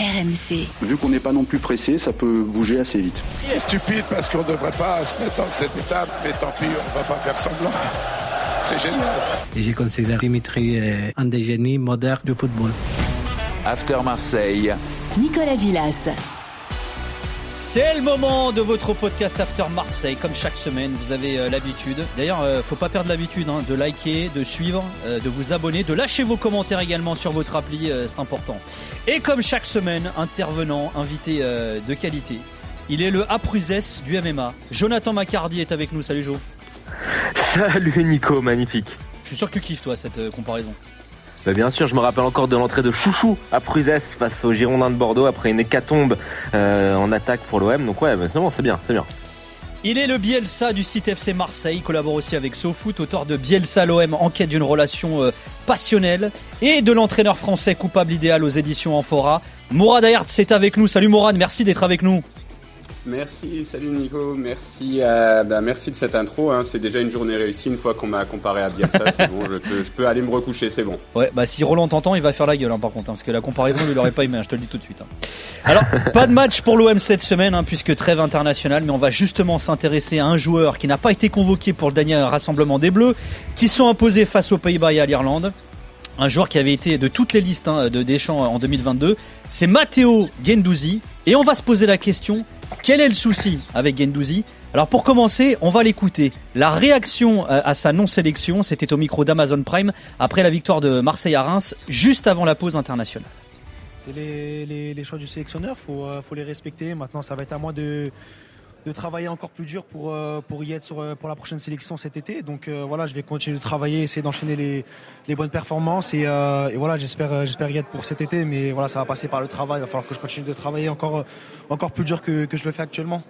RMC. Vu qu'on n'est pas non plus pressé, ça peut bouger assez vite. C'est stupide parce qu'on ne devrait pas se mettre dans cette étape, mais tant pis, on ne va pas faire semblant. C'est génial. Et j'ai considéré Dimitri euh, un des génies modernes du football. After Marseille. Nicolas Villas. C'est le moment de votre podcast After Marseille. Comme chaque semaine, vous avez euh, l'habitude. D'ailleurs, euh, faut pas perdre l'habitude hein, de liker, de suivre, euh, de vous abonner, de lâcher vos commentaires également sur votre appli, c'est important. Et comme chaque semaine, intervenant, invité de qualité. Il est le Apruzès du MMA. Jonathan Macardy est avec nous. Salut Jo. Salut Nico, magnifique. Je suis sûr que tu kiffes toi cette comparaison. Bah bien sûr, je me rappelle encore de l'entrée de Chouchou à Pruzès face aux Girondins de Bordeaux après une hécatombe euh, en attaque pour l'OM. Donc ouais, bah c'est bon, c'est bien, c'est bien. Il est le Bielsa du site FC Marseille, il collabore aussi avec SoFoot, auteur de Bielsa l'OM, enquête d'une relation euh, passionnelle, et de l'entraîneur français coupable idéal aux éditions Amphora. Mourad Ayart, c'est avec nous. Salut Mourad, merci d'être avec nous. Merci, salut Nico, merci, euh, bah, merci de cette intro. Hein. C'est déjà une journée réussie une fois qu'on m'a comparé à Bielsa. c'est bon, je peux, aller me recoucher, c'est bon. Ouais, bah si Roland t'entend, il va faire la gueule hein, par contre, hein, parce que la comparaison, il l'aurait pas aimé, je te le dis tout de suite. Alors, pas de match pour l'OM cette semaine, puisque trêve internationale, mais on va justement s'intéresser à un joueur qui n'a pas été convoqué pour le dernier rassemblement des Bleus, qui sont imposés face aux Pays-Bas et à l'Irlande. Un joueur qui avait été de toutes les listes hein, de Deschamps en 2022, c'est Matteo Gendouzi. Et on va se poser la question, quel est le souci avec Gendouzi? Alors pour commencer, on va l'écouter. La réaction euh, à sa non-sélection, c'était au micro d'Amazon Prime après la victoire de Marseille à Reims, juste avant la pause internationale. C'est les, choix du sélectionneur, il euh, faut les respecter. Maintenant, ça va être à moi de, de travailler encore plus dur pour, euh, pour y être sur, euh, pour la prochaine sélection cet été. Donc euh, voilà, je vais continuer de travailler, essayer d'enchaîner les, les bonnes performances. Et, voilà, j'espère j'espère y être pour cet été. Mais voilà, ça va passer par le travail. Il va falloir que je continue de travailler encore, encore plus dur que, que je le fais actuellement.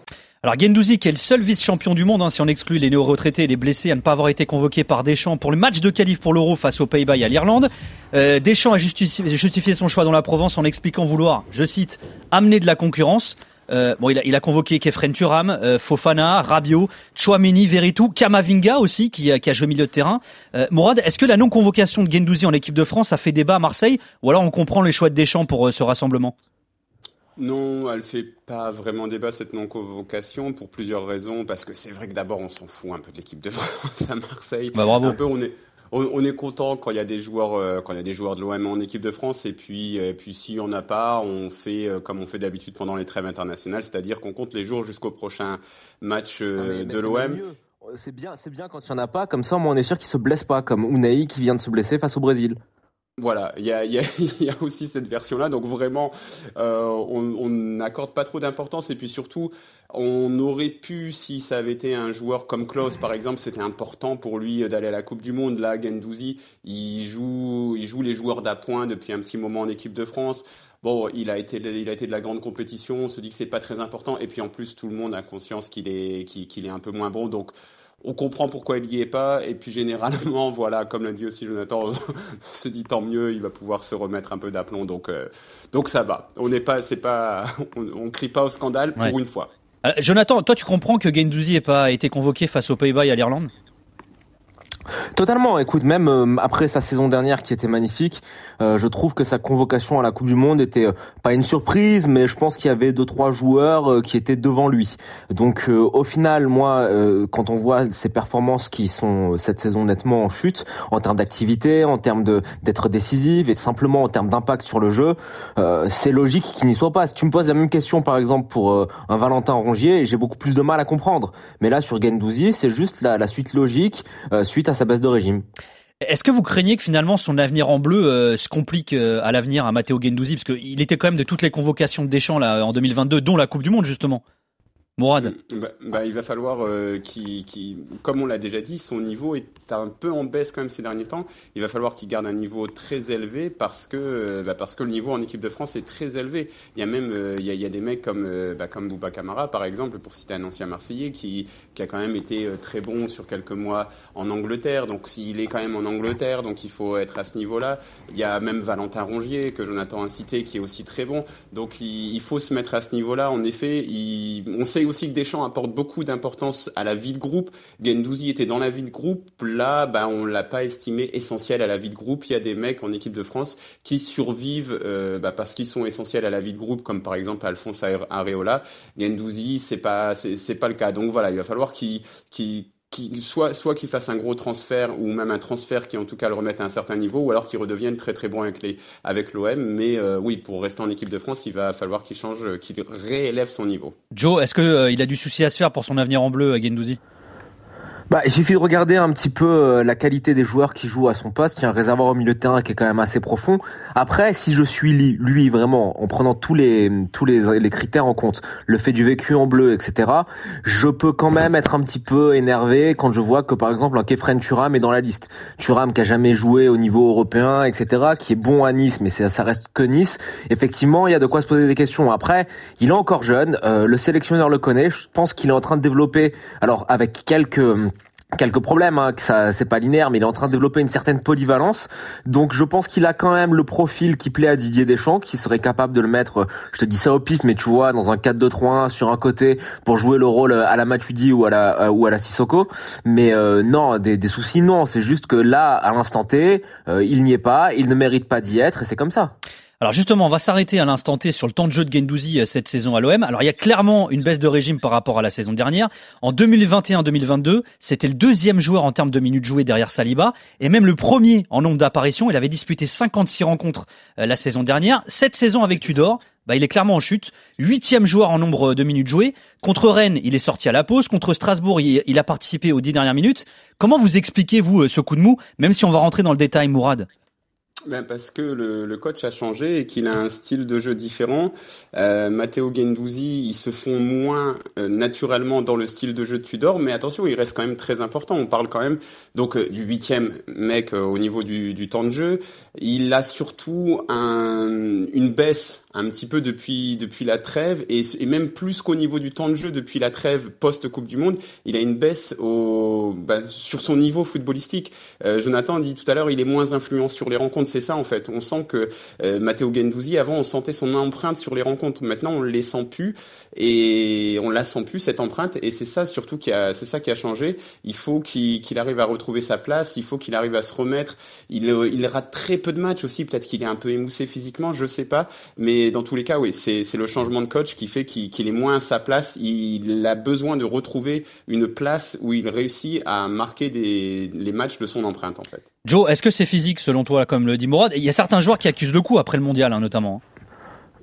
Alors Gendouzi qui est le seul vice-champion du monde, hein, si on exclut les néo-retraités et les blessés, à ne pas avoir été convoqué par Deschamps pour le match de qualif pour l'Euro face aux Pays-Bas et à l'Irlande. Deschamps a justifié, justifié son choix dans la Provence en expliquant vouloir, je cite, amener de la concurrence. Euh, bon, il a, il a convoqué Kefren Turam, euh, Fofana, Rabiot, Chouameni, Veritou, Kamavinga aussi qui, a- qui a joué milieu de terrain. Euh, Mourad, est-ce que la non-convocation de Gendouzi en équipe de France a fait débat à Marseille ou alors on comprend les choix de Deschamps pour ce rassemblement? Non, elle fait pas vraiment débat cette non-convocation pour plusieurs raisons. Parce que c'est vrai que d'abord, on s'en fout un peu de l'équipe de France à Marseille. Bah bravo. Un peu, on est, on, on est content quand il y a des joueurs, euh, quand il y a des joueurs de l'OM en équipe de France. Et puis, euh, puis s'il y en a pas, on fait euh, comme on fait d'habitude pendant les trêves internationales, c'est-à-dire qu'on compte les jours jusqu'au prochain match euh, mais- mais de l'OM. C'est bien, c'est bien quand il y en a pas. Comme ça, moi, on est sûr qu'ils se blessent pas, comme Unai qui vient de se blesser face au Brésil. Voilà, il y a, y, a, y a aussi cette version-là. Donc vraiment, euh, on n'accorde pas trop d'importance. Et puis surtout, on aurait pu, si ça avait été un joueur comme Klaus, par exemple, c'était important pour lui d'aller à la Coupe du Monde. Là, Gendouzi, il joue, il joue les joueurs d'appoint depuis un petit moment en équipe de France. Bon, il a été, il a été de la grande compétition. On se dit que c'est pas très important. Et puis en plus, tout le monde a conscience qu'il est, qu'il est un peu moins bon. Donc on comprend pourquoi il y est pas, et puis généralement, voilà, comme l'a dit aussi Jonathan, on se dit tant mieux, il va pouvoir se remettre un peu d'aplomb, donc euh, donc ça va. On n'est pas, c'est pas, on, on crie pas au scandale pour Ouais. une fois. Euh, Jonathan, toi tu comprends que Gendouzi n'ait pas été convoqué face aux Pays-Bas et à l'Irlande? Totalement. Écoute, même euh, après sa saison dernière qui était magnifique, euh, je trouve que sa convocation à la Coupe du Monde était euh, pas une surprise, mais je pense qu'il y avait deux trois joueurs euh, qui étaient devant lui. Donc euh, au final, moi, euh, quand on voit ses performances qui sont cette saison nettement en chute en termes d'activité, en termes de d'être décisive et simplement en termes d'impact sur le jeu, c'est logique qu'il n'y soit pas. Si tu me poses la même question par exemple pour un Valentin Rongier, j'ai beaucoup plus de mal à comprendre. Mais là sur Gendouzi, c'est juste la, la suite logique suite à sa baisse de régime. Est-ce que vous craignez que finalement son avenir en bleu euh, se complique euh, à l'avenir à Matteo Gendouzi? Parce qu'il était quand même de toutes les convocations de Deschamps là, en 2022, dont la Coupe du Monde justement. Mourad Bah, bah, il va falloir euh, qu'il, comme on l'a déjà dit, son niveau est un peu en baisse quand même ces derniers temps. Il va falloir qu'il garde un niveau très élevé parce que, euh, bah, parce que le niveau en équipe de France est très élevé. Il y a même, euh, il y a, il des mecs comme, euh, comme Bouba Camara par exemple, pour citer un ancien Marseillais qui, qui a quand même été euh, très bon sur quelques mois en Angleterre. Donc s'il est quand même en Angleterre, donc il faut être à ce niveau-là. Il y a même Valentin Rongier que Jonathan a cité qui est aussi très bon. Donc il, il faut se mettre à ce niveau-là. En effet, il- on sait aussi que Deschamps apporte beaucoup d'importance à la vie de groupe. Gendouzi était dans la vie de groupe. Là, bah, on l'a pas estimé essentiel à la vie de groupe. Il y a des mecs en équipe de France qui survivent euh, bah, parce qu'ils sont essentiels à la vie de groupe, comme par exemple Alphonse Areola. Gendouzi, c'est pas, pas le cas. Donc voilà, il va falloir qu'il soit qu'il fasse un gros transfert ou même un transfert qui en tout cas le remette à un certain niveau ou alors qu'il redevienne très très bon avec les avec l'OM mais euh, oui pour rester en équipe de France il va falloir qu'il change qu'il réélève son niveau. Joe est-ce que euh, a du souci à se faire pour son avenir en bleu Gendouzi? Bah, il suffit de regarder un petit peu euh, la qualité des joueurs qui jouent à son poste, qui a un réservoir au milieu de terrain qui est quand même assez profond. Après, si je suis lui vraiment en prenant tous les tous les, critères en compte, le fait du vécu en bleu, etc., je peux quand même être un petit peu énervé quand je vois que par exemple un Kefren Turam est dans la liste. Turam qui a jamais joué au niveau européen, etc., qui est bon à Nice, mais ça reste que Nice. Effectivement, il y a de quoi se poser des questions. Après, il est encore jeune, euh, le sélectionneur le connaît. Je pense qu'il est en train de développer, alors avec quelques quelques problèmes, hein, que ça c'est pas linéaire, mais il est en train de développer une certaine polyvalence. Donc je pense qu'il a quand même le profil qui plaît à Didier Deschamps, qui serait capable de le mettre, je te dis ça au pif, mais tu vois, dans un 4-2-3-1 sur un côté pour jouer le rôle à la Matuidi ou à la euh, ou à la Sissoko. Mais euh, non, des, des, soucis non, c'est juste que là, à l'instant T, euh, il n'y est pas, il ne mérite pas d'y être, et c'est comme ça. Alors justement, on va s'arrêter à l'instant T sur le temps de jeu de Gendouzi euh, cette saison à l'OM. Alors il y a clairement une baisse de régime par rapport à la saison dernière. En 2021-2022, c'était le deuxième joueur en termes de minutes jouées derrière Saliba et même le premier en nombre d'apparitions. Il avait disputé 56 rencontres euh, la saison dernière. Cette saison avec Tudor, bah, il est clairement en chute. Huitième joueur en nombre de minutes jouées. Contre Rennes, il est sorti à la pause. Contre Strasbourg, il a participé aux dix dernières minutes. Comment vous expliquez, vous, euh, ce coup de mou, même si on va rentrer dans le détail, Mourad? Ben parce que le, le, coach a changé et qu'il a un style de jeu différent. Euh, Matteo Gendouzi, ils se font moins euh, naturellement dans le style de jeu de Tudor, mais attention, il reste quand même très important. On parle quand même donc euh, du huitième mec euh, au niveau du, du, temps de jeu. Il a surtout un, une baisse un petit peu depuis depuis la trêve et, et même plus qu'au niveau du temps de jeu depuis la trêve post Coupe du Monde. Il a une baisse au, bah, sur son niveau footballistique. Jonathan dit tout à l'heure, il est moins influent sur les rencontres c'est ça en fait. On sent que euh, Matteo Gendouzi, avant, on sentait son empreinte sur les rencontres. Maintenant, on ne les sent plus et on la sent plus cette empreinte. Et c'est ça surtout qui a, c'est ça qui a changé. Il faut qu'il arrive à retrouver sa place. Il faut qu'il arrive à se remettre. Il, euh, il rate très peu de matchs aussi. Peut-être qu'il est un peu émoussé physiquement, je sais pas. Mais dans tous les cas, oui, c'est le changement de coach qui fait qu'il est moins à sa place. Il a besoin de retrouver une place où il réussit à marquer des, les matchs de son empreinte en fait. Joe, est-ce que c'est physique selon toi, comme le dit Mourad Il y a certains joueurs qui accusent le coup après le mondial, hein, notamment.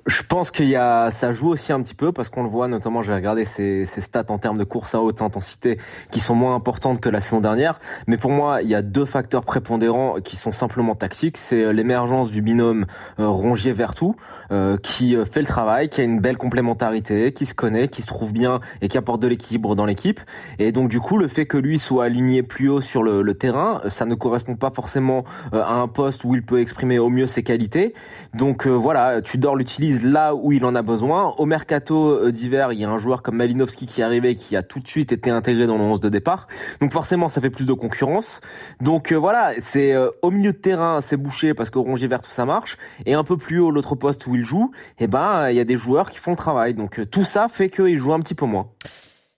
Je pense qu'il y a, ça joue aussi un petit peu parce qu'on le voit notamment. J'ai regardé ces, ces, stats en termes de course à haute intensité qui sont moins importantes que la saison dernière. Mais pour moi, il y a deux facteurs prépondérants qui sont simplement tactiques. C'est euh, l'émergence du binôme euh, Rongier-Vertou euh, qui euh, fait le travail, qui a une belle complémentarité, qui se connaît, qui se trouve bien et qui apporte de l'équilibre dans l'équipe. Et donc du coup, le fait que lui soit aligné plus haut sur le, le terrain, ça ne correspond pas forcément à un poste où il peut exprimer au mieux ses qualités. Donc voilà, Tudor l'utilise là où il en a besoin. Au mercato euh, d'hiver, il y a un joueur comme Malinowski qui est arrivé, qui a tout de suite été intégré dans le 11 de départ. Donc forcément, ça fait plus de concurrence. Donc euh, voilà, c'est euh, au milieu de terrain, c'est bouché parce que Rongier vert tout ça marche. Et un peu plus haut, l'autre poste où il joue, eh ben il y a des joueurs qui font le travail. Donc tout ça fait qu'il joue un petit peu moins.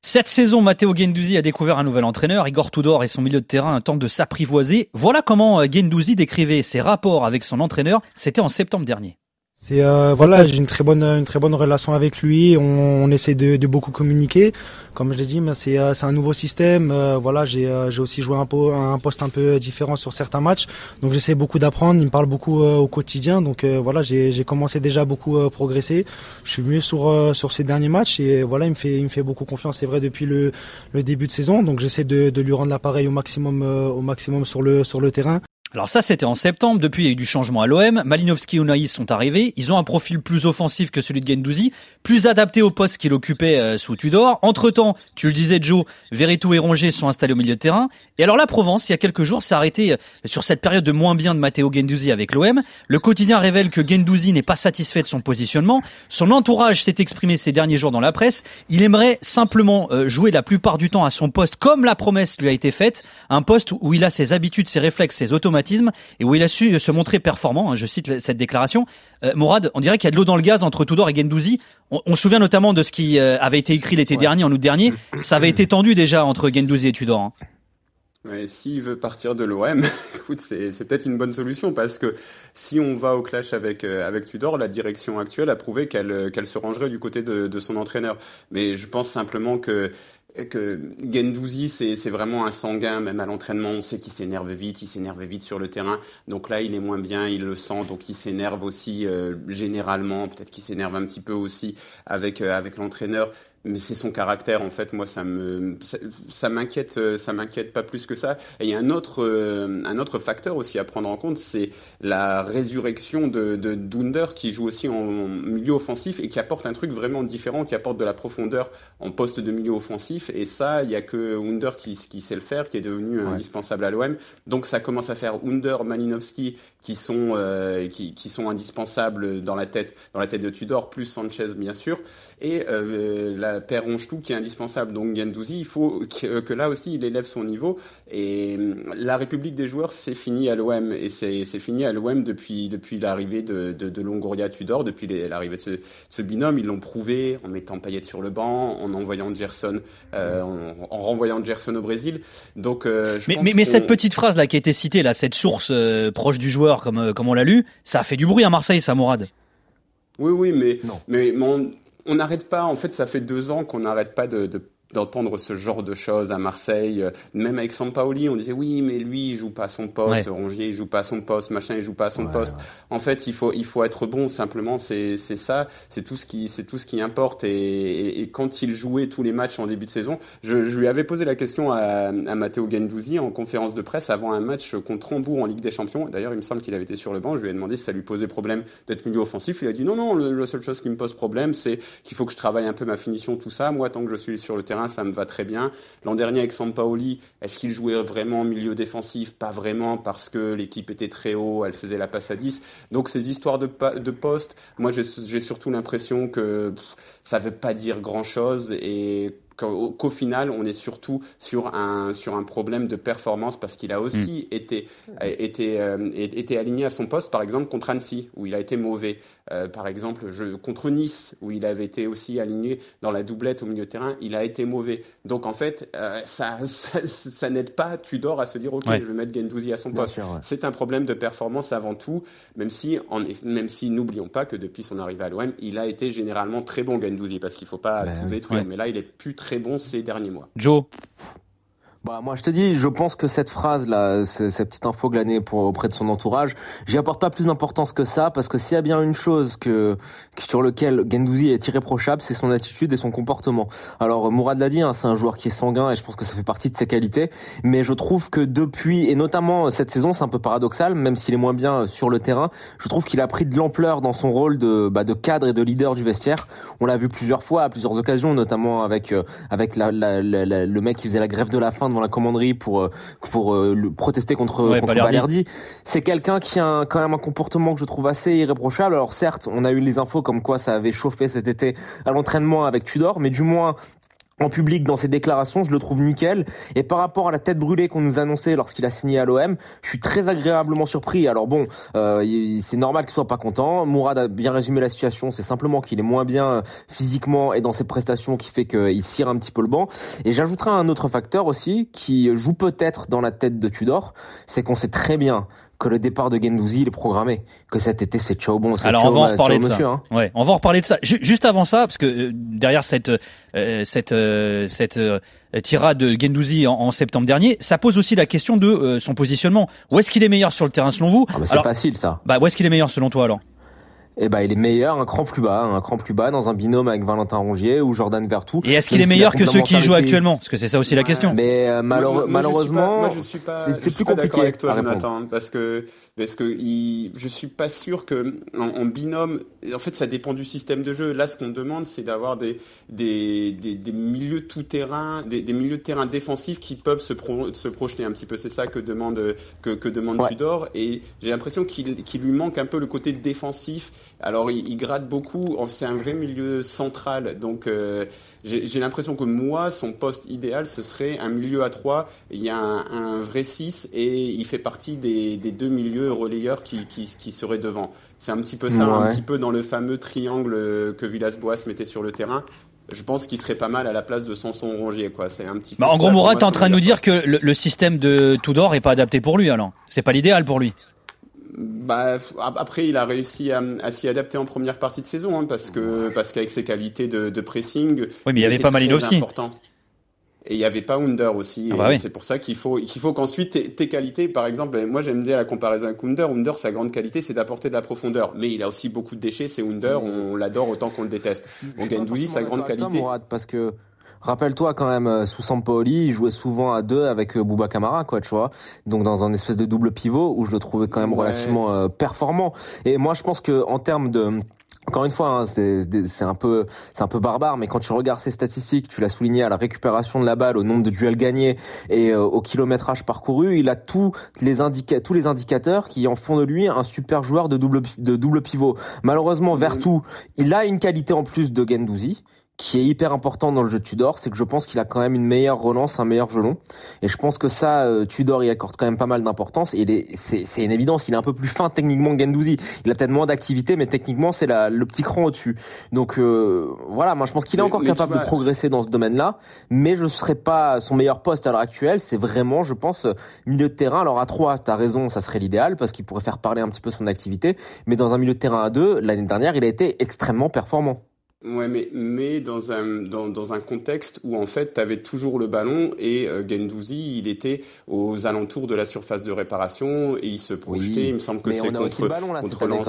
Cette saison, Matteo Gendouzi a découvert un nouvel entraîneur. Igor Tudor et son milieu de terrain tentent de s'apprivoiser. Voilà comment Gendouzi décrivait ses rapports avec son entraîneur. C'était en septembre dernier. C'est euh, voilà, j'ai une très bonne une très bonne relation avec lui. On, on essaie de, de, beaucoup communiquer. Comme je l'ai dit, euh, c'est un nouveau système. Euh, voilà, j'ai euh, j'ai aussi joué un, peu, un poste un peu différent sur certains matchs. Donc j'essaie beaucoup d'apprendre. Il me parle beaucoup au quotidien. Donc voilà, j'ai j'ai commencé déjà beaucoup progresser. Je suis mieux sur sur ces derniers matchs et voilà, il me fait il me fait beaucoup confiance. C'est vrai depuis le le début de saison. Donc j'essaie de de lui rendre l'appareil au maximum au maximum sur le sur le terrain. Alors ça, c'était en septembre. Depuis, il y a eu du changement à l'OM. Malinowski et Unai sont arrivés. Ils ont un profil plus offensif que celui de Gendouzi, plus adapté au poste qu'il occupait euh, sous Tudor. Entre-temps, tu le disais, Joe, Veretout et Rongier sont installés au milieu de terrain. Et alors la Provence, il y a quelques jours, s'est arrêté euh, sur cette période de moins bien de Matteo Gendouzi avec l'OM. Le quotidien révèle que Gendouzi n'est pas satisfait de son positionnement. Son entourage s'est exprimé ces derniers jours dans la presse. Il aimerait simplement euh, jouer la plupart du temps à son poste comme la promesse lui a été faite. Un poste où il a ses habitudes, ses réflexes, ses automatismes automatisme et où il a su se montrer performant. Hein, je cite cette déclaration. Euh, Mourad, on dirait qu'il y a de l'eau dans le gaz entre Tudor et Gendouzi. On, on se souvient notamment de ce qui euh, avait été écrit l'été dernier, en août dernier. Ça avait été tendu déjà entre Gendouzi et Tudor. Hein. Ouais, S'il veut partir de l'OM, écoute, c'est peut-être une bonne solution parce que si on va au clash avec euh, avec Tudor, la direction actuelle a prouvé qu'elle euh, qu'elle se rangerait du côté de, de son entraîneur. Mais je pense simplement que que Gendouzi, c'est vraiment un sanguin, même à l'entraînement, on sait qu'il s'énerve vite, il s'énerve vite sur le terrain. Donc là, il est moins bien, il le sent, donc il s'énerve aussi euh, généralement. Peut-être qu'il s'énerve un petit peu aussi avec euh, avec l'entraîneur mais c'est son caractère en fait. Moi ça me ça, ça m'inquiète euh, ça m'inquiète pas plus que ça. Et il y a un autre euh, un autre facteur aussi à prendre en compte c'est la résurrection de, de Dunder qui joue aussi en milieu offensif et qui apporte un truc vraiment différent qui apporte de la profondeur en poste de milieu offensif. Et ça il y a que Under qui, qui sait le faire qui est devenu Ouais. indispensable à l'OM donc ça commence à faire Under Malinowski qui sont euh, qui, qui sont indispensables dans la tête dans la tête de Tudor plus Sanchez bien sûr et euh, la paire Ronchetou qui est indispensable. Donc Gendouzi, il faut que, que là aussi il élève son niveau. Et euh, la République des joueurs, c'est fini à l'OM et c'est c'est fini à l'OM depuis depuis l'arrivée de, de, de Longoria Tudor, depuis l'arrivée de ce, ce binôme. Ils l'ont prouvé en mettant Payet sur le banc, en envoyant Gerson, euh, en, en renvoyant Gerson au Brésil. Donc euh, je Mais, pense mais, mais qu'on- cette petite phrase là qui a été citée, là, cette source euh, proche du joueur, comme, euh, comme on l'a lu, ça a fait du bruit à Marseille, ça, Mourad. Oui, oui, mais, Non. mais, mais on on n'arrête pas. En fait, ça fait deux ans qu'on n'arrête pas de, d'entendre ce genre de choses à Marseille. Même avec Sampaoli, on disait oui, mais lui, il joue pas à son poste. Ouais. Rongier, il joue pas à son poste. Machin, il joue pas à son Ouais, poste. En fait, il faut, il faut être bon. Simplement, c'est, c'est ça. C'est tout ce qui, c'est tout ce qui importe. Et, et, et quand il jouait tous les matchs en début de saison, je, je lui avais posé la question à, à Matteo Gendouzi en conférence de presse avant un match contre Hambourg en Ligue des Champions. D'ailleurs, il me semble qu'il avait été sur le banc. Je lui ai demandé si ça lui posait problème d'être milieu offensif. Il a dit non, non. Le, la seule chose qui me pose problème, c'est qu'il faut que je travaille un peu ma finition, tout ça. Moi, tant que je suis sur le terrain, ça me va très bien. L'an dernier avec Sampaoli, est-ce qu'il jouait vraiment en milieu défensif? Pas vraiment parce que l'équipe était très haut, elle faisait la passe à 10. Donc ces histoires de, de poste, moi j'ai surtout l'impression que ça veut pas dire grand-chose et qu'au final on est surtout sur un sur un problème de performance parce qu'il a aussi été été euh, été aligné à son poste par exemple contre Annecy où il a été mauvais Euh, par exemple je, contre Nice où il avait été aussi aligné dans la doublette au milieu de terrain il a été mauvais donc en fait euh, ça ça, ça n'aide pas Tudor à se dire ok Ouais. je vais mettre Gendouzi à son poste ouais. c'est un problème de performance avant tout, même si, en, même si n'oublions pas que depuis son arrivée à l'OM, il a été généralement très bon Gendouzi, parce qu'il faut pas Ben tout détruire. Ouais. Mais là, il est plus très bon ces derniers mois. Joe, Bah moi je te dis, je pense que cette phrase là, ce- cette petite info glanée pour auprès de son entourage, j'y apporte pas plus d'importance que ça parce que s'il y a bien une chose que, sur lequel Gendouzi est irréprochable, c'est son attitude et son comportement. Alors Mourad l'a dit, hein, c'est un joueur qui est sanguin et je pense que ça fait partie de ses qualités, mais je trouve que depuis et notamment cette saison, c'est un peu paradoxal, même s'il est moins bien sur le terrain, je trouve qu'il a pris de l'ampleur dans son rôle de bah, de cadre et de leader du vestiaire. On l'a vu plusieurs fois à plusieurs occasions, notamment avec euh, avec la- la- la- le mec qui faisait la grève de la faim devant la commanderie pour euh, pour euh, le- protester contre, Ouais, contre Balerdi. Balerdi. C'est quelqu'un qui a un- quand même un comportement que je trouve assez irréprochable. Alors certes, on a eu les infos comme quoi ça avait chauffé cet été à l'entraînement avec Tudor, mais du moins en public dans ses déclarations, je le trouve nickel. Et par rapport à la tête brûlée qu'on nous annonçait lorsqu'il a signé à l'OM, je suis très agréablement surpris. Alors bon, euh, c'est normal qu'il soit pas content. Mourad a bien résumé la situation. C'est simplement qu'il est moins bien euh, physiquement et dans ses prestations qui fait qu'il cire un petit peu le banc. Et j'ajouterai un autre facteur aussi qui joue peut-être dans la tête de Tudor, c'est qu'on sait très bien que le départ de Gendouzi il est programmé, que cet été c'est ciao bon, Alors, ciao, on va en reparler de ça. monsieur. Hein. Ouais, on va en reparler de ça. Ju- juste avant ça, parce que euh, derrière cette euh, cette euh, cette tirade de Gendouzi en, en septembre dernier, ça pose aussi la question de son positionnement. Où est-ce qu'il est meilleur sur le terrain selon vous? Ah bah, c'est facile ça. bah, où est-ce qu'il est meilleur selon toi alors? Eh ben, il est meilleur, un cran plus bas, un cran plus bas, dans un binôme avec Valentin Rongier ou Jordan Vertou. Et est-ce qu'il est meilleur que ceux qui jouent actuellement? Parce que c'est ça aussi la question. Mais euh, malheure- Moi- moi, malheureusement, c'est- plus compliqué avec toi. Jonathan, parce que parce que il, je suis pas sûr que en, en binôme, en fait, ça dépend du système de jeu. Là, ce qu'on demande, c'est d'avoir des des, des des milieux tout terrain, des, des milieux de terrain défensifs qui peuvent se pro- se projeter un petit peu. C'est ça que demande que que demande Ouais. Tudor, et j'ai l'impression qu'il qu'il lui manque un peu le côté défensif Alors il, gratte beaucoup, c'est un vrai milieu central, donc euh, j'ai l'impression que moi, son poste idéal, ce serait un milieu à 3, il y a un, vrai 6 et il fait partie des, deux milieux relayeurs qui, qui, seraient devant. C'est un petit peu ça, un petit peu dans le fameux triangle que Villas-Boas mettait sur le terrain. Je pense qu'il serait pas mal à la place de Sanson Rongier quoi. C'est un petit bah, en gros Mourad t'es en train de nous dire que le, système de Tudor est pas adapté pour lui alors. C'est pas l'idéal pour lui bah, après, il a réussi à, s'y adapter en première partie de saison, hein, parce que parce qu'avec ses qualités de, pressing, oui, mais il y avait pas Malinowski. Important. Et il n'y avait pas Under aussi. Ah bah c'est pour ça qu'il faut, qu'il faut qu'ensuite tes, qualités, par exemple, moi j'aime bien la comparaison avec Under. Under, sa grande qualité, c'est d'apporter de la profondeur. Mais il a aussi beaucoup de déchets, c'est Under. On, l'adore autant qu'on le déteste. On gagne sa grande qualité. parce que Rappelle-toi quand même, euh, sous Sampaoli, il jouait souvent à deux avec euh, Bouba Camara, quoi, tu vois. Donc dans un espèce de double pivot où je le trouvais quand même relativement euh, performant. Et moi, je pense que en termes de encore une fois, hein, c'est un peu, c'est un peu barbare, mais quand tu regardes ces statistiques, tu l'as souligné à la récupération de la balle, au nombre de duels gagnés et au kilométrage parcouru, il a tous les tous les indicateurs qui en font de lui un super joueur de double, de double pivot. Malheureusement, Vertu, il a une qualité en plus de Gendouzi qui est hyper important dans le jeu de Tudor, c'est que je pense qu'il a quand même une meilleure relance, un meilleur gelon. Et je pense que ça, euh, Tudor y accorde quand même pas mal d'importance. Et c'est une évidence, il est un peu plus fin techniquement que Gendouzi. Il a peut-être moins d'activité, mais techniquement, c'est le petit cran au-dessus. Donc euh, voilà, moi je pense qu'il est encore capable de progresser dans ce domaine-là. Mais je ne serais pas son meilleur poste à l'heure actuelle. C'est vraiment, je pense, milieu de terrain. Alors à 3, tu as raison, ça serait l'idéal parce qu'il pourrait faire parler un petit peu son activité. Mais dans un milieu de terrain à 2, l'année dernière, il a été extrêmement performant. Ouais, mais, mais dans, un, dans, dans un contexte où en fait tu avais toujours le ballon et euh, Gendouzi, il était aux alentours de la surface de réparation et il se projetait. Il me semble que c'est contre, contre Lens.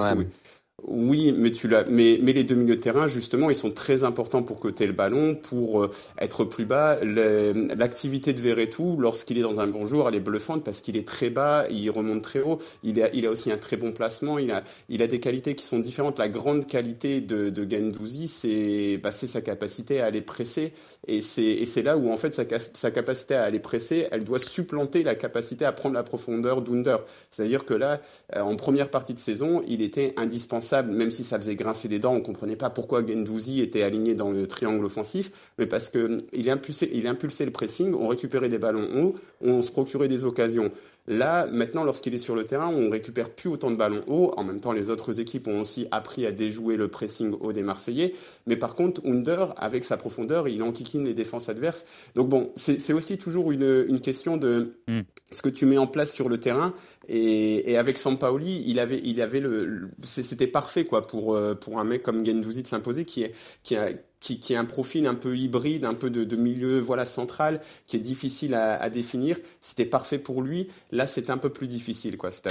Oui, mais les deux milieux de terrain, justement, ils sont très importants pour côté le ballon, pour euh, être plus bas. L'activité de Verretou, lorsqu'il est dans un bon jour, elle est bluffante parce qu'il est très bas, il remonte très haut. Il a, aussi un très bon placement. Il a, il a des qualités qui sont différentes. La grande qualité de, de Gendouzi, c'est bah, sa capacité à aller presser. Et c'est là où, en fait, sa, sa capacité à aller presser, elle doit supplanter la capacité à prendre la profondeur d'Under. C'est-à-dire que là, euh, en première partie de saison, il était indispensable même si ça faisait grincer des dents, on comprenait pas pourquoi Gendouzi était aligné dans le triangle offensif, mais parce que il impulsait, impulsait le pressing, on récupérait des ballons hauts, on se procurait des occasions. Là, maintenant, lorsqu'il est sur le terrain, on récupère plus autant de ballons hauts. En même temps, les autres équipes ont aussi appris à déjouer le pressing haut des Marseillais. Mais par contre, Under, avec sa profondeur, il enquiquine les défenses adverses. Donc bon, c'est aussi toujours une, une question de mm. ce que tu mets en place sur le terrain. Et, et avec Sampaoli, il avait, il avait le, c'était parfait quoi pour euh, pour un mec comme Gendouzi de s'imposer, qui est qui a qui, est un profil un peu hybride, un peu de, milieu voilà central, qui est difficile à, définir. C'était parfait pour lui. Là, c'est un peu plus difficile quoi cette.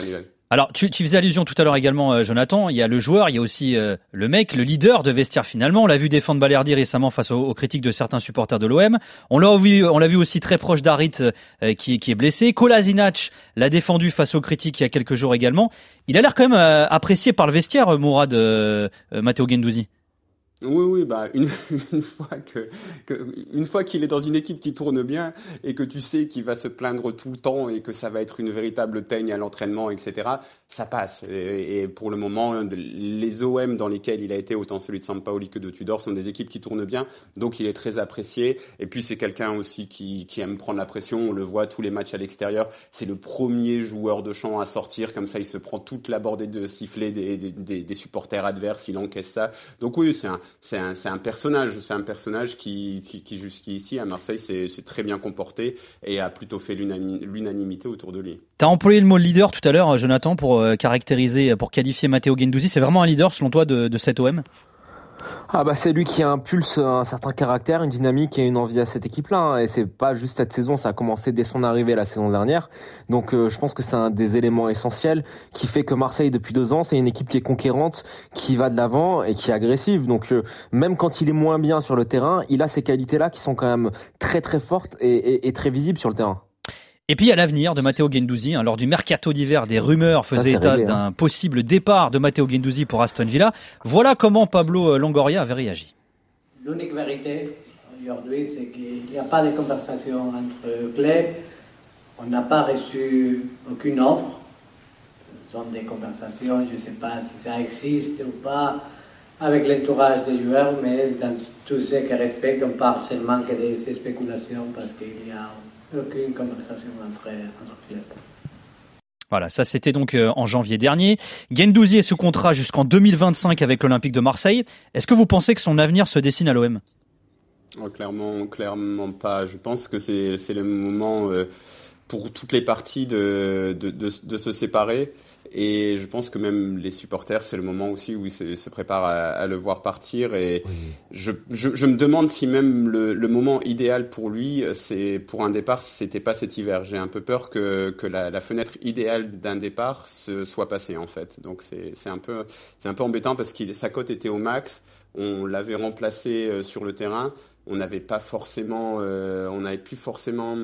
Alors, tu, faisais allusion tout à l'heure également, euh, Jonathan. Il y a le joueur, il y a aussi euh, le mec, le leader de vestiaire finalement. On l'a vu défendre Balerdi récemment face aux, critiques de certains supporters de l'OM. On l'a vu, on l'a vu aussi très proche d'Arit euh, qui, qui, est blessé. Kolasinac l'a défendu face aux critiques il y a quelques jours également. Il a l'air quand même apprécié par le vestiaire, Mourad Matteo Gendouzi. Oui, oui, bah une, une fois que, que une fois qu'il est dans une équipe qui tourne bien et que tu sais qu'il va se plaindre tout le temps et que ça va être une véritable teigne à l'entraînement, etc. Ça passe. Et, pour le moment, les OM dans lesquels il a été, autant celui de Sampaoli que de Tudor, sont des équipes qui tournent bien, donc il est très apprécié. Et puis c'est quelqu'un aussi qui, qui aime prendre la pression. On le voit tous les matchs à l'extérieur. C'est le premier joueur de champ à sortir comme ça. Il se prend toute la bordée de sifflets des, des, des supporters adverses. Il encaisse ça. Donc oui, c'est un c'est un, personnage, c'est un personnage qui, qui, qui jusqu'ici à Marseille s'est très bien comporté et a plutôt fait l'unanimité autour de lui. Tu as employé le mot leader tout à l'heure, Jonathan, pour euh, caractériser, pour qualifier Matteo Gendouzi. C'est vraiment un leader selon toi de, de OM ah bah c'est lui qui impulse un certain caractère, une dynamique et une envie à cette équipe-là. Hein. Et c'est pas juste cette saison, ça a commencé dès son arrivée la saison dernière. Donc euh, je pense que c'est un des éléments essentiels qui fait que Marseille depuis deux ans, c'est une équipe qui est conquérante, qui va de l'avant et qui est agressive. Donc euh, même quand il est moins bien sur le terrain, il a ces qualités-là qui sont quand même très très fortes et, et très visibles sur le terrain. Et puis à l'avenir de Matteo Gendouzi, hein, lors du mercato d'hiver, des rumeurs faisaient état hein. d'un possible départ de Matteo Gendouzi pour Aston Villa. Voilà comment Pablo Longoria avait réagi. L'unique vérité aujourd'hui, c'est qu'il n'y a pas de conversation entre clubs. On n'a pas reçu aucune offre. Ce sont des conversations, je ne sais pas si ça existe ou pas avec l'entourage des joueurs, mais dans tout ce qui respecte, on parle seulement que des spéculations parce qu'il n'y a aucune conversation entre, entre clubs. Voilà, ça c'était donc euh, en janvier dernier. Gendouzi est sous contrat jusqu'en 2025 avec l'Olympique de Marseille. Est-ce que vous pensez que son avenir se dessine à l'OM oh, Clairement, clairement pas. Je pense que c'est le moment euh, pour toutes les parties de, de, de, de se séparer. Et je pense que même les supporters, c'est le moment aussi où ils se, se préparent à, à, le voir partir. Et oui. je, je, je, me demande si même le, le moment idéal pour lui, c'est pour un départ, c'était pas cet hiver. J'ai un peu peur que, que la, la fenêtre idéale d'un départ se soit passée en fait. Donc c'est un peu c'est un peu embêtant parce que sa cote était au max. On l'avait remplacé euh, sur le terrain on n'avait pas forcément, euh, on n'avait plus forcément,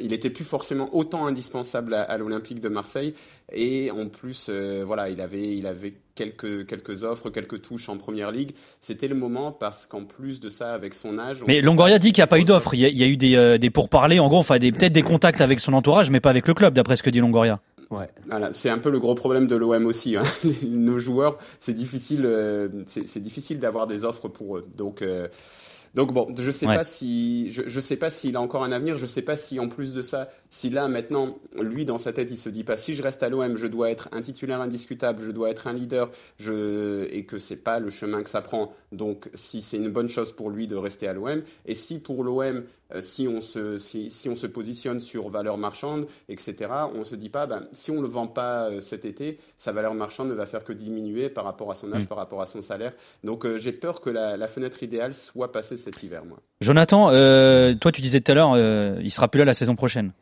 il était plus forcément autant indispensable à, à l'Olympique de Marseille. Et en plus, euh, voilà, il avait, il avait quelques quelques offres, quelques touches en première ligue. C'était le moment parce qu'en plus de ça, avec son âge. Mais Longoria dit qu'il n'y a pas eu d'offres. Il, il, y a eu des, euh, des pourparlers, en gros, enfin, peut-être des contacts avec son entourage, mais pas avec le club, d'après ce que dit Longoria. Ouais. Voilà, c'est un peu le gros problème de l'OM aussi. Hein. Nos joueurs, c'est difficile, euh, c'est difficile d'avoir des offres pour eux. Donc euh, donc bon, je sais ouais. pas si je, je sais pas s'il a encore un avenir, je sais pas si en plus de ça, si là maintenant lui dans sa tête il se dit pas si je reste à l'OM, je dois être un titulaire indiscutable, je dois être un leader, je et que c'est pas le chemin que ça prend. Donc si c'est une bonne chose pour lui de rester à l'OM et si pour l'OM si on se si, si, on se positionne sur valeur marchande, etc. On se dit pas, ben, si on le vend pas cet été, sa valeur marchande ne va faire que diminuer par rapport à son âge, mmh. par rapport à son salaire. Donc euh, j'ai peur que la, la, fenêtre idéale soit passée cet hiver, moi. Jonathan, euh, toi tu disais tout à l'heure, euh, il sera plus là la saison prochaine.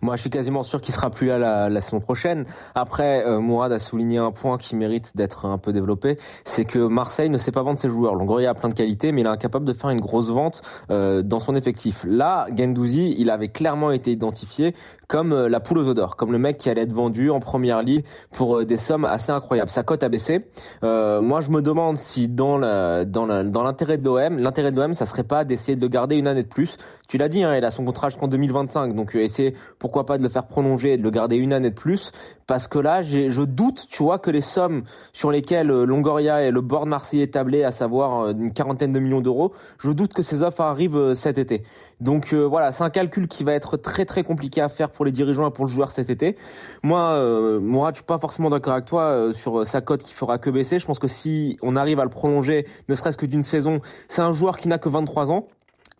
Moi, je suis quasiment sûr qu'il sera plus là la, la saison prochaine. Après, euh, Mourad a souligné un point qui mérite d'être un peu développé, c'est que Marseille ne sait pas vendre ses joueurs. Longoria a plein de qualités, mais il est incapable de faire une grosse vente euh, dans son effectif. Là, Gendouzi, il avait clairement été identifié comme euh, la poule aux odeurs, comme le mec qui allait être vendu en première ligue pour euh, des sommes assez incroyables. Sa cote a baissé. Euh, moi, je me demande si dans la, dans la, dans l'intérêt de l'OM, l'intérêt de l'OM, ça serait pas d'essayer de le garder une année de plus. Tu l'as dit, hein, il a son contrat jusqu'en 2025, donc essayer pourquoi pas de le faire prolonger et de le garder une année de plus, parce que là, je doute, tu vois, que les sommes sur lesquelles Longoria et le board marseillais tablé, à savoir une quarantaine de millions d'euros, je doute que ces offres arrivent cet été. Donc euh, voilà, c'est un calcul qui va être très très compliqué à faire pour les dirigeants et pour le joueur cet été. Moi, euh, Mourad, je suis pas forcément d'accord avec toi euh, sur sa cote qui fera que baisser. Je pense que si on arrive à le prolonger, ne serait-ce que d'une saison, c'est un joueur qui n'a que 23 ans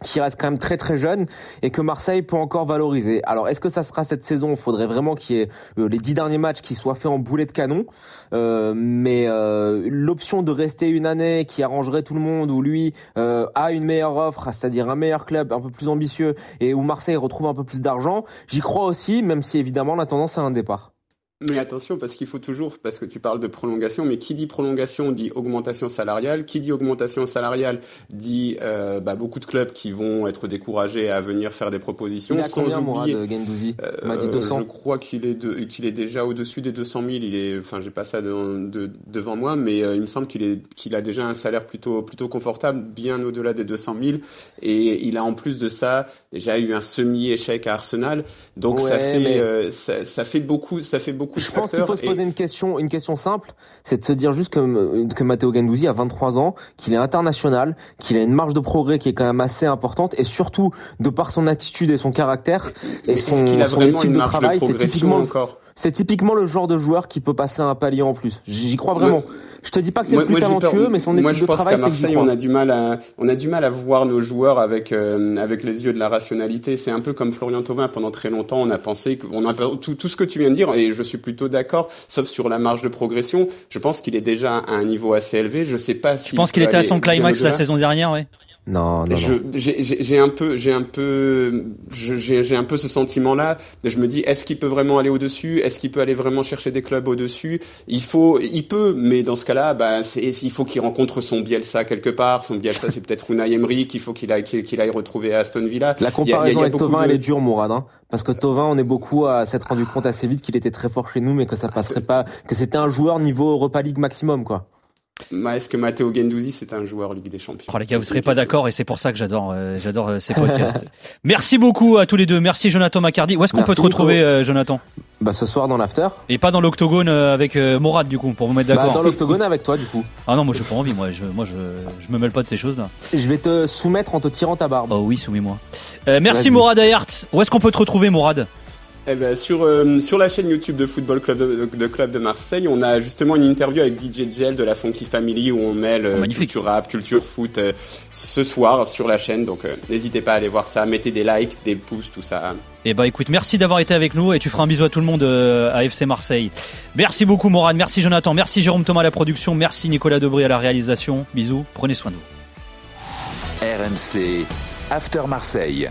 qui reste quand même très très jeune et que Marseille peut encore valoriser. Alors est-ce que ça sera cette saison? Il faudrait vraiment qu'il y ait euh, les dix derniers matchs qui soient faits en boulet de canon. Euh, mais euh, l'option de rester une année qui arrangerait tout le monde, où lui euh, a une meilleure offre, c'est-à-dire un meilleur club un peu plus ambitieux et où Marseille retrouve un peu plus d'argent, j'y crois aussi, même si évidemment la tendance est un départ. Mais attention, parce qu'il faut toujours, parce que tu parles de prolongation, mais qui dit prolongation dit augmentation salariale. Qui dit augmentation salariale dit euh, bah, beaucoup de clubs qui vont être découragés à venir faire des propositions. Il a sans combien, oublier, Mourad, Gendouzi euh, 200. Je crois qu'il est, de, qu'il est déjà au-dessus des 200 000. Il est, enfin, j'ai pas ça de, de, devant moi, mais euh, il me semble qu'il est, qu'il a déjà un salaire plutôt, plutôt confortable, bien au-delà des 200 000. Et il a en plus de ça déjà eu un semi-échec à Arsenal. Donc ouais, ça fait, mais... ça, ça fait beaucoup, ça fait beaucoup je pense qu'il faut se poser et... une question, une question simple, c'est de se dire juste que, que Matteo Gandouzi a 23 ans, qu'il est international, qu'il a une marge de progrès qui est quand même assez importante, et surtout de par son attitude et son caractère et son, qu a son vraiment éthique une de marge travail, de c'est typiquement, encore? C'est typiquement le genre de joueur qui peut passer un palier en plus. J'y crois vraiment. Ouais. Je te dis pas que c'est le plus moi, talentueux, mais son moi, éthique je de pense travail. qu'à Marseille, on a du mal à, on a du mal à voir nos joueurs avec euh, avec les yeux de la rationalité. C'est un peu comme Florian Thauvin. Pendant très longtemps, on a pensé qu'on a tout, tout ce que tu viens de dire, et je suis plutôt d'accord, sauf sur la marge de progression. Je pense qu'il est déjà à un niveau assez élevé. Je sais pas si. Je pense qu'il était à son climax la saison dernière, oui. Non, non, je, j'ai un peu, j'ai un peu, j'ai un peu ce sentiment-là. Je me dis, est-ce qu'il peut vraiment aller au-dessus? Est-ce qu'il peut aller vraiment chercher des clubs au-dessus? Il faut, il peut, mais dans ce cas-là, bah, il faut qu'il rencontre son Bielsa quelque part. Son Bielsa, c'est peut-être Unai Emery qu'il faut qu'il aille, qu'il aille retrouver à Aston Villa. La comparaison avec Tovin, de... elle est dure, Mourad. Hein parce que Tovin, on est beaucoup à s'être rendu compte assez vite qu'il était très fort chez nous, mais que ça passerait pas, que c'était un joueur niveau Europa League maximum, quoi. Est-ce que Matteo Gendouzi c'est un joueur Ligue des Champions? Oh, Les gars, vous serez pas d'accord et c'est pour ça que j'adore, euh, j'adore euh, ces podcasts. Merci beaucoup à tous les deux. Merci Jonathan Macardy. Où est-ce qu'on peut te retrouver, euh, Jonathan? Bah ce soir dans l'after. Et pas dans l'octogone avec Morad du coup pour vous mettre d'accord. Bah, dans l'octogone avec toi du coup. Ah non, moi j'ai pas envie. Moi, je, moi je, je me mêle pas de ces choses-là. Je vais te soumettre en te tirant ta barbe. Oh oui, soumets-moi. merci Morad Ayart. Où est-ce qu'on peut te retrouver, Morad? Eh ben, sur, euh, sur la chaîne YouTube de Football Club de, Club de Marseille, on a justement une interview avec DJ Gel de la Funky Family où on mêle euh, culture rap, culture foot euh, ce soir sur la chaîne. Donc n'hésitez pas à aller voir ça, mettez des likes, des pouces, tout ça. Et eh bah ben, écoute, merci d'avoir été avec nous et tu feras un bisou à tout le monde à FC Marseille. Merci beaucoup Morad, merci Jonathan, merci Jérôme Thomas à la production, merci Nicolas Debré à la réalisation. Bisous, prenez soin de vous. RMC After Marseille.